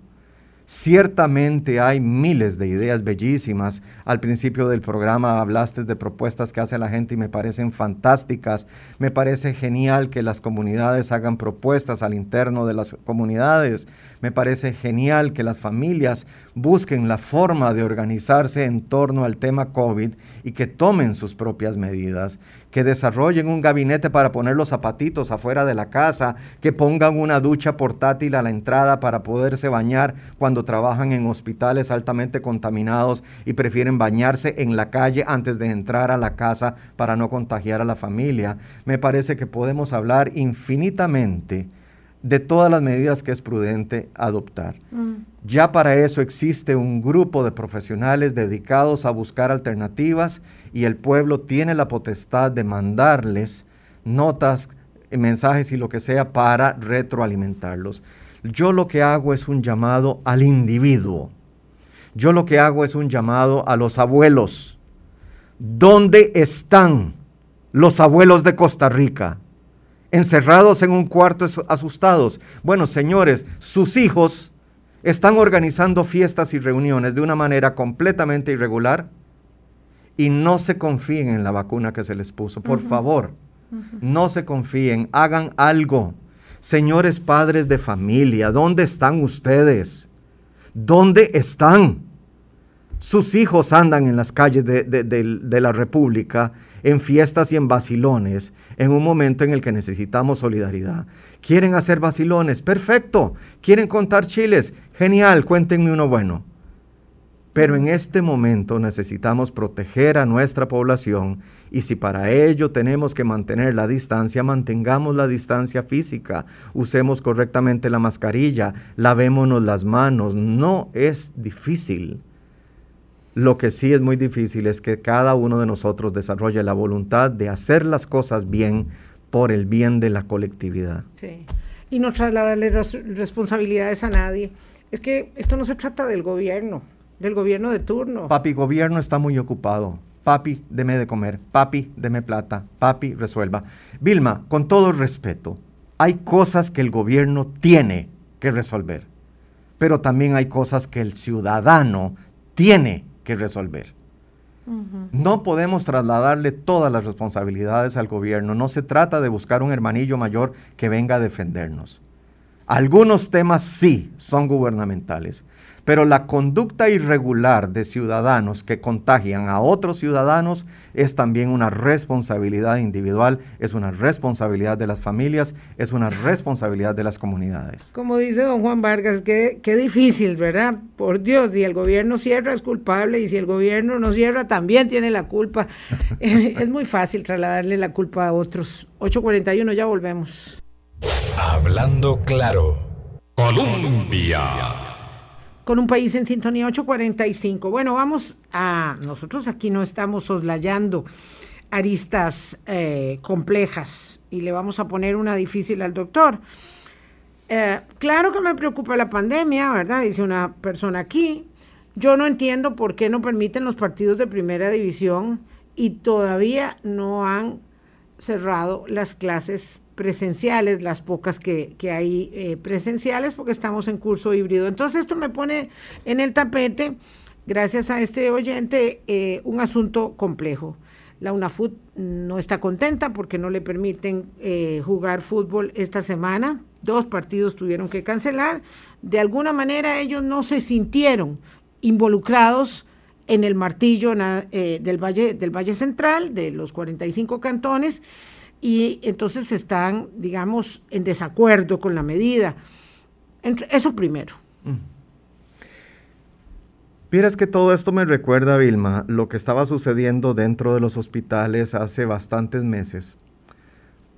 Ciertamente hay miles de ideas bellísimas. Al principio del programa hablaste de propuestas que hace la gente y me parecen fantásticas. Me parece genial que las comunidades hagan propuestas al interno de las comunidades. Me parece genial que las familias busquen la forma de organizarse en torno al tema COVID y que tomen sus propias medidas que desarrollen un gabinete para poner los zapatitos afuera de la casa, que pongan una ducha portátil a la entrada para poderse bañar cuando trabajan en hospitales altamente contaminados y prefieren bañarse en la calle antes de entrar a la casa para no contagiar a la familia. Me parece que podemos hablar infinitamente de todas las medidas que es prudente adoptar. Mm. Ya para eso existe un grupo de profesionales dedicados a buscar alternativas y el pueblo tiene la potestad de mandarles notas, mensajes y lo que sea para retroalimentarlos. Yo lo que hago es un llamado al individuo. Yo lo que hago es un llamado a los abuelos. ¿Dónde están los abuelos de Costa Rica? Encerrados en un cuarto asustados. Bueno, señores, sus hijos están organizando fiestas y reuniones de una manera completamente irregular y no se confíen en la vacuna que se les puso. Por favor, no se confíen, hagan algo. Señores padres de familia, ¿dónde están ustedes? ¿Dónde están? Sus hijos andan en las calles de, de la República, en fiestas y en vacilones, en un momento en el que necesitamos solidaridad. ¿Quieren hacer vacilones? Perfecto. ¿Quieren contar chiles? Genial, cuéntenme uno bueno. Pero en este momento necesitamos proteger a nuestra población y si para ello tenemos que mantener la distancia, mantengamos la distancia física, usemos correctamente la mascarilla, lavémonos las manos. No es difícil. Lo que sí es muy difícil es que cada uno de nosotros desarrolle la voluntad de hacer las cosas bien por el bien de la colectividad. Sí. Y no trasladarle responsabilidades a nadie. Es que esto no se trata del gobierno del gobierno de turno. Papi, gobierno está muy ocupado. Papi, deme de comer. Papi, deme plata. Papi, resuelva. Vilma, con todo respeto, hay cosas que el gobierno tiene que resolver, pero también hay cosas que el ciudadano tiene que resolver. No podemos trasladarle todas las responsabilidades al gobierno. No se trata de buscar un hermanillo mayor que venga a defendernos. Algunos temas sí son gubernamentales, pero la conducta irregular de ciudadanos que contagian a otros ciudadanos es también una responsabilidad individual, es una responsabilidad de las familias, es una responsabilidad de las comunidades. Como dice don Juan Vargas, qué, qué difícil, ¿verdad? Por Dios, si el gobierno cierra es culpable y si el gobierno no cierra también tiene la culpa. [laughs] es muy fácil trasladarle la culpa a otros. 841, ya volvemos. Hablando claro. Colombia con un país en sintonía 845. Bueno, vamos a, nosotros aquí no estamos soslayando. aristas eh, complejas y le vamos a poner una difícil al doctor. Eh, claro que me preocupa la pandemia, ¿verdad? Dice una persona aquí. Yo no entiendo por qué no permiten los partidos de primera división y todavía no han cerrado las clases presenciales, las pocas que, hay eh, presenciales, porque estamos en curso híbrido. Entonces esto me pone en el tapete, gracias a este oyente, eh, un asunto complejo. La UNAFUT no está contenta porque no le permiten jugar fútbol esta semana dos partidos tuvieron que cancelar. De alguna manera ellos no se sintieron involucrados en el martillo eh, del, Valle, del Valle Central, de los 45 cantones, y entonces están, digamos, en desacuerdo con la medida. Eso primero. Mm. que todo esto me recuerda, Vilma, lo que estaba sucediendo dentro de los hospitales hace bastantes meses,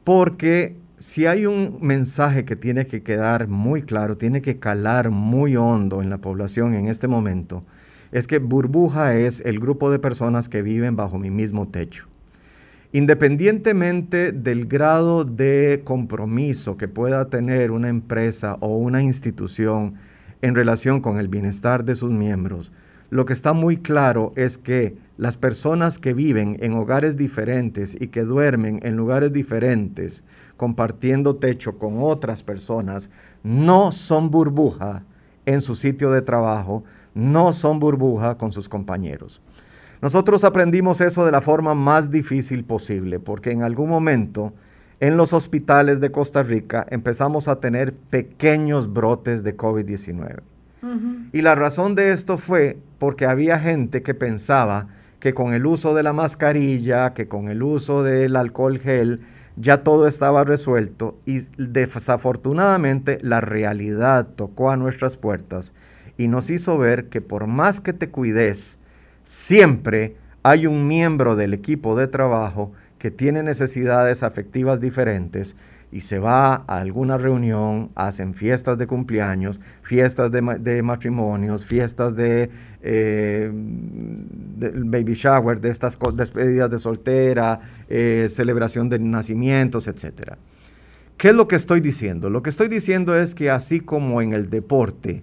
porque si hay un mensaje que tiene que quedar muy claro, tiene que calar muy hondo en la población en este momento, es que burbuja es el grupo de personas que viven bajo mi mismo techo. Independientemente del grado de compromiso que pueda tener una empresa o una institución en relación con el bienestar de sus miembros, lo que está muy claro es que las personas que viven en hogares diferentes y que duermen en lugares diferentes, compartiendo techo con otras personas, no son burbuja en su sitio de trabajo, no son burbuja con sus compañeros. Nosotros aprendimos eso de la forma más difícil posible, porque en algún momento en los hospitales de Costa Rica empezamos a tener pequeños brotes de COVID-19. Y la razón de esto fue porque había gente que pensaba que con el uso de la mascarilla, que con el uso del alcohol gel, ya todo estaba resuelto y desafortunadamente la realidad tocó a nuestras puertas y nos hizo ver que por más que te cuides, siempre hay un miembro del equipo de trabajo que tiene necesidades afectivas diferentes y se va a alguna reunión, hacen fiestas de cumpleaños, fiestas de, matrimonios, fiestas de, eh, baby shower, de estas despedidas de soltera, eh, celebración de nacimientos, etc. ¿Qué es lo que estoy diciendo? Lo que estoy diciendo es que así como en el deporte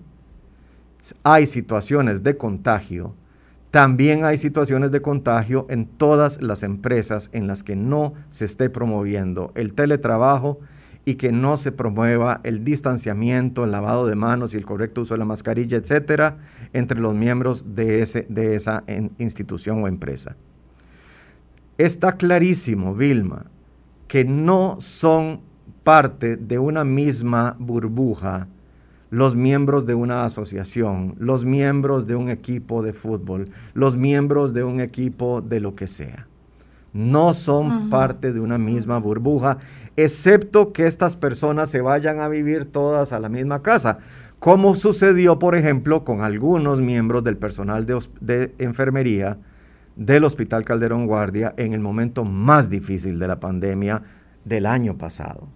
hay situaciones de contagio, también hay situaciones de contagio en todas las empresas en las que no se esté promoviendo el teletrabajo y que no se promueva el distanciamiento, el lavado de manos y el correcto uso de la mascarilla, etcétera, entre los miembros de, ese, de esa institución o empresa. Está clarísimo, Vilma, que no son parte de una misma burbuja los miembros de una asociación, los miembros de un equipo de fútbol, los miembros de un equipo de lo que sea. No son parte de una misma burbuja, excepto que estas personas se vayan a vivir todas a la misma casa, como sucedió, por ejemplo, con algunos miembros del personal de, enfermería del Hospital Calderón Guardia en el momento más difícil de la pandemia del año pasado,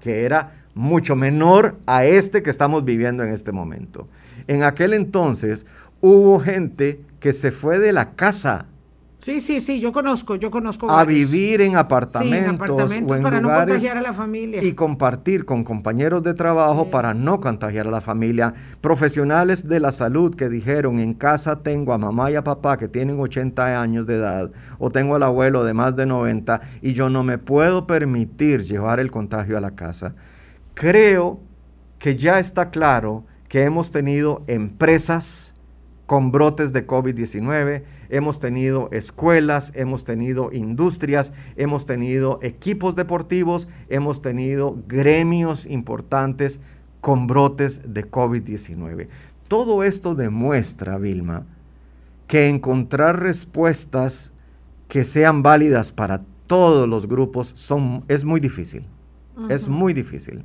que era mucho menor a este que estamos viviendo en este momento. En aquel entonces hubo gente que se fue de la casa. Sí, sí, sí, yo conozco, yo conozco. A vivir en apartamentos, apartamentos para no contagiar a la familia. Y compartir con compañeros de trabajo para no contagiar a la familia. Profesionales de la salud que dijeron, en casa tengo a mamá y a papá que tienen 80 años de edad, o tengo al abuelo de más de 90, y yo no me puedo permitir llevar el contagio a la casa creo que ya está claro que hemos tenido empresas con brotes de COVID-19, hemos tenido escuelas, hemos tenido industrias, hemos tenido equipos deportivos, hemos tenido gremios importantes con brotes de COVID-19. Todo esto demuestra, Vilma, que encontrar respuestas que sean válidas para todos los grupos son, es muy difícil. Es muy difícil.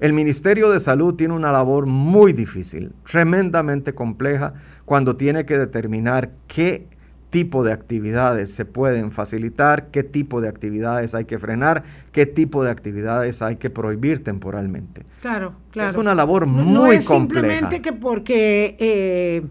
El Ministerio de Salud tiene una labor muy difícil, tremendamente compleja, cuando tiene que determinar qué tipo de actividades se pueden facilitar, qué tipo de actividades hay que frenar, qué tipo de actividades hay que prohibir temporalmente. Claro, claro. Es una labor muy compleja. No es simplemente que porque eh,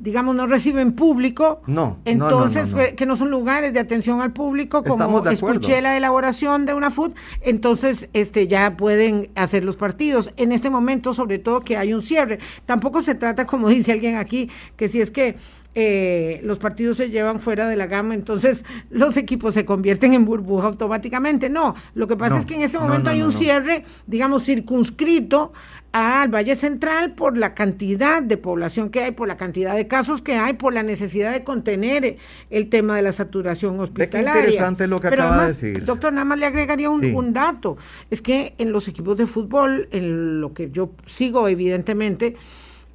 digamos, no reciben público. No. Entonces, que no son lugares de atención al público, como escuché la elaboración de una FUT, entonces este, ya pueden hacer los partidos. En este momento, sobre todo, que hay un cierre. Tampoco se trata, como [laughs] dice alguien aquí, que si es que eh, los partidos se llevan fuera de la gama, entonces [laughs] los equipos se convierten en burbuja automáticamente. No, lo que pasa es que en este momento hay un cierre, digamos, circunscrito al Valle Central por la cantidad de población que hay, por la cantidad de casos que hay, por la necesidad de contener el tema de la saturación hospitalaria. interesante lo que acaba de decir. Doctor, nada más le agregaría un, un, dato. Es que en los equipos de fútbol, en lo que yo sigo evidentemente,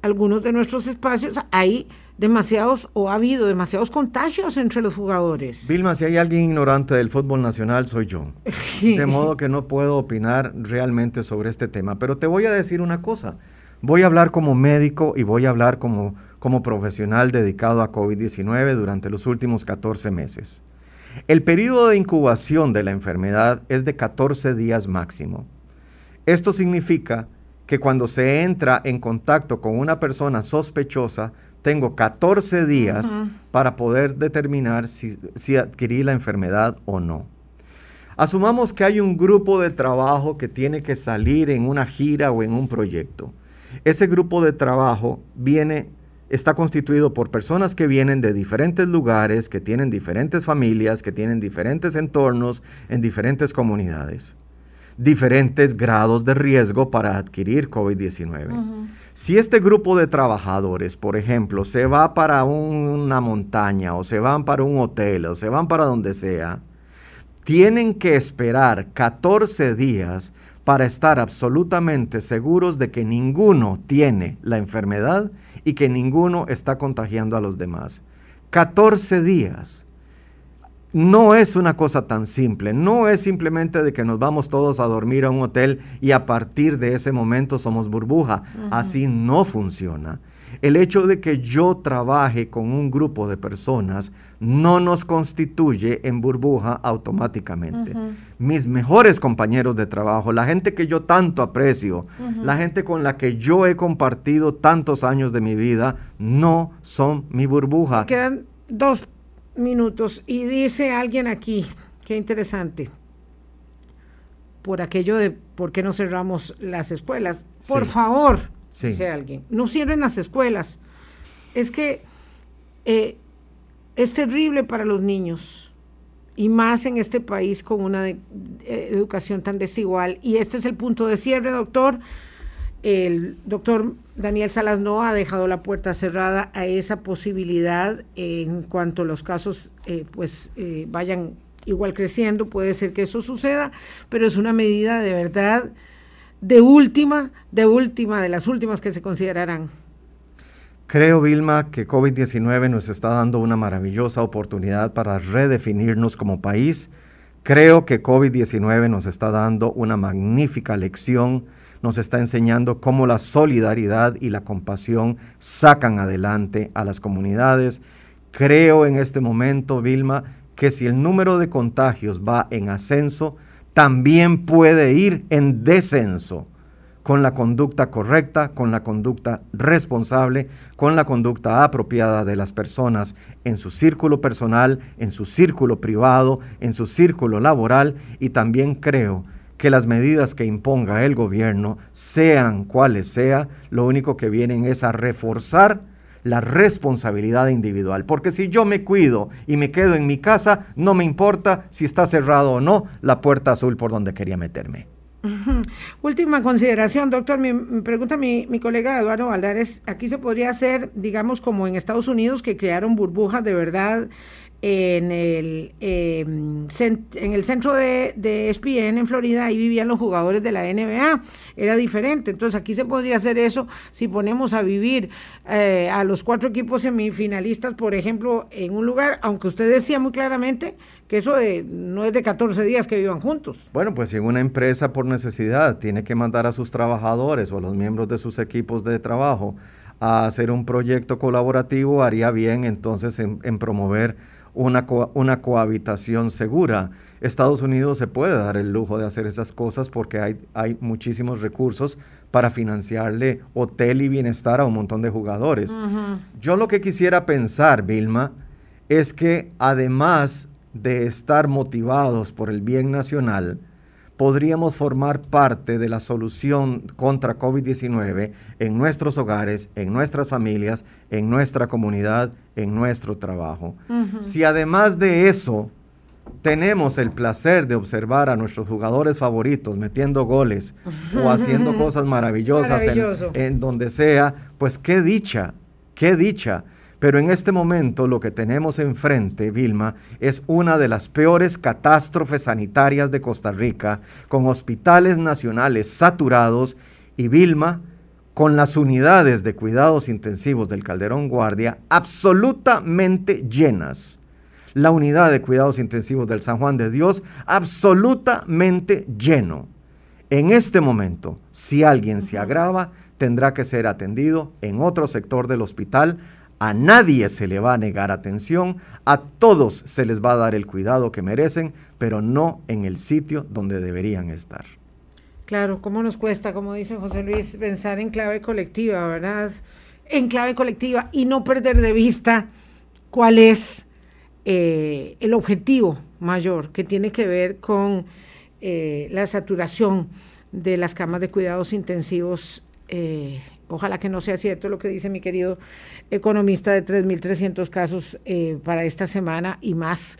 algunos de nuestros espacios, hay demasiados o ha habido demasiados contagios entre los jugadores. Vilma, si hay alguien ignorante del fútbol nacional, soy yo. [laughs] De modo que no puedo opinar realmente sobre este tema. Pero te voy a decir una cosa. Voy a hablar como médico y voy a hablar como, como profesional dedicado a COVID-19 durante los últimos 14 meses. El periodo de incubación de la enfermedad es de 14 días máximo. Esto significa que cuando se entra en contacto con una persona sospechosa, tengo 14 días para poder determinar si, si adquirí la enfermedad o no. Asumamos que hay un grupo de trabajo que tiene que salir en una gira o en un proyecto. Ese grupo de trabajo viene, está constituido por personas que vienen de diferentes lugares, que tienen diferentes familias, que tienen diferentes entornos en diferentes comunidades, diferentes grados de riesgo para adquirir COVID-19. Si este grupo de trabajadores, por ejemplo, se va para una montaña o se van para un hotel o se van para donde sea, tienen que esperar 14 días para estar absolutamente seguros de que ninguno tiene la enfermedad y que ninguno está contagiando a los demás. 14 días no es una cosa tan simple, no es simplemente de que nos vamos todos a dormir a un hotel y a partir de ese momento somos burbuja. Así no funciona. El hecho de que yo trabaje con un grupo de personas no nos constituye en burbuja automáticamente. Mis mejores compañeros de trabajo, la gente que yo tanto aprecio, la gente con la que yo he compartido tantos años de mi vida, no son mi burbuja. Quedan dos minutos. Y dice alguien aquí, qué interesante, por aquello de por qué no cerramos las escuelas. Por favor, dice alguien, no cierren las escuelas. Es que eh, es terrible para los niños y más en este país con una eh, educación tan desigual. Y este es el punto de cierre, doctor. El doctor Daniel Salas no ha dejado la puerta cerrada a esa posibilidad en cuanto los casos eh, pues eh, vayan igual creciendo, puede ser que eso suceda, pero es una medida de verdad de última, de última, de las últimas que se considerarán. Creo, Vilma, que COVID-19 nos está dando una maravillosa oportunidad para redefinirnos como país. Creo que COVID-19 nos está dando una magnífica lección nos está enseñando cómo la solidaridad y la compasión sacan adelante a las comunidades. Creo en este momento, Vilma, que si el número de contagios va en ascenso, también puede ir en descenso con la conducta correcta, con la conducta responsable, con la conducta apropiada de las personas en su círculo personal, en su círculo privado, en su círculo laboral y también creo que las medidas que imponga el gobierno, sean cuales sea, lo único que vienen es a reforzar la responsabilidad individual. Porque si yo me cuido y me quedo en mi casa, no me importa si está cerrado o no la puerta azul por donde quería meterme. [laughs] Última consideración, doctor. Me, pregunta mi, mi, colega Eduardo Valdares, aquí se podría hacer, digamos, como en Estados Unidos, que crearon burbujas de verdad en el, em, en el centro de, de ESPN en Florida, ahí vivían los jugadores de la NBA, era diferente. Entonces aquí se podría hacer eso si ponemos a vivir eh, a los cuatro equipos semifinalistas, por ejemplo, en un lugar, aunque usted decía muy claramente que eso no es de 14 días que vivan juntos. Bueno, pues si una empresa por necesidad tiene que mandar a sus trabajadores o a los miembros de sus equipos de trabajo a hacer un proyecto colaborativo, haría bien entonces en promover una, una cohabitación segura. Estados Unidos se puede dar el lujo de hacer esas cosas porque hay, hay muchísimos recursos para financiarle hotel y bienestar a un montón de jugadores. Yo lo que quisiera pensar, Vilma, es que además de estar motivados por el bien nacional, podríamos formar parte de la solución contra COVID-19 en nuestros hogares, en nuestras familias, en nuestra comunidad, en nuestro trabajo. Si además de eso tenemos el placer de observar a nuestros jugadores favoritos metiendo goles o [laughs] haciendo cosas maravillosas en, donde sea, pues qué dicha, qué dicha. Pero en este momento lo que tenemos enfrente, Vilma, es una de las peores catástrofes sanitarias de Costa Rica, con hospitales nacionales saturados y Vilma, con las unidades de cuidados intensivos del Calderón Guardia absolutamente llenas la unidad de cuidados intensivos del San Juan de Dios absolutamente lleno. En este momento, si alguien se agrava, tendrá que ser atendido en otro sector del hospital. A nadie se le va a negar atención, a todos se les va a dar el cuidado que merecen, pero no en el sitio donde deberían estar. Claro, ¿cómo nos cuesta, como dice José Luis, pensar en clave colectiva, verdad? En clave colectiva y no perder de vista cuál es eh, el objetivo mayor que tiene que ver con eh, la saturación de las camas de cuidados intensivos. Eh, ojalá que no sea cierto lo que dice mi querido economista de 3.300 casos para esta semana y más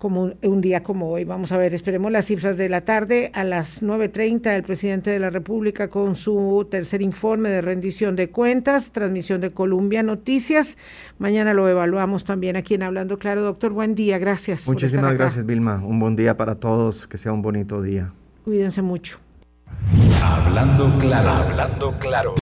como un, día como hoy. Vamos a ver, esperemos las cifras de la tarde. A las 9.30 el presidente de la República con su tercer informe de rendición de cuentas, transmisión de Columbia Noticias. Mañana lo evaluamos también aquí en Hablando Claro. Doctor, buen día, gracias. Muchísimas gracias, Vilma. Un buen día para todos, que sea un bonito día. Cuídense mucho. Hablando claro, hablando claro.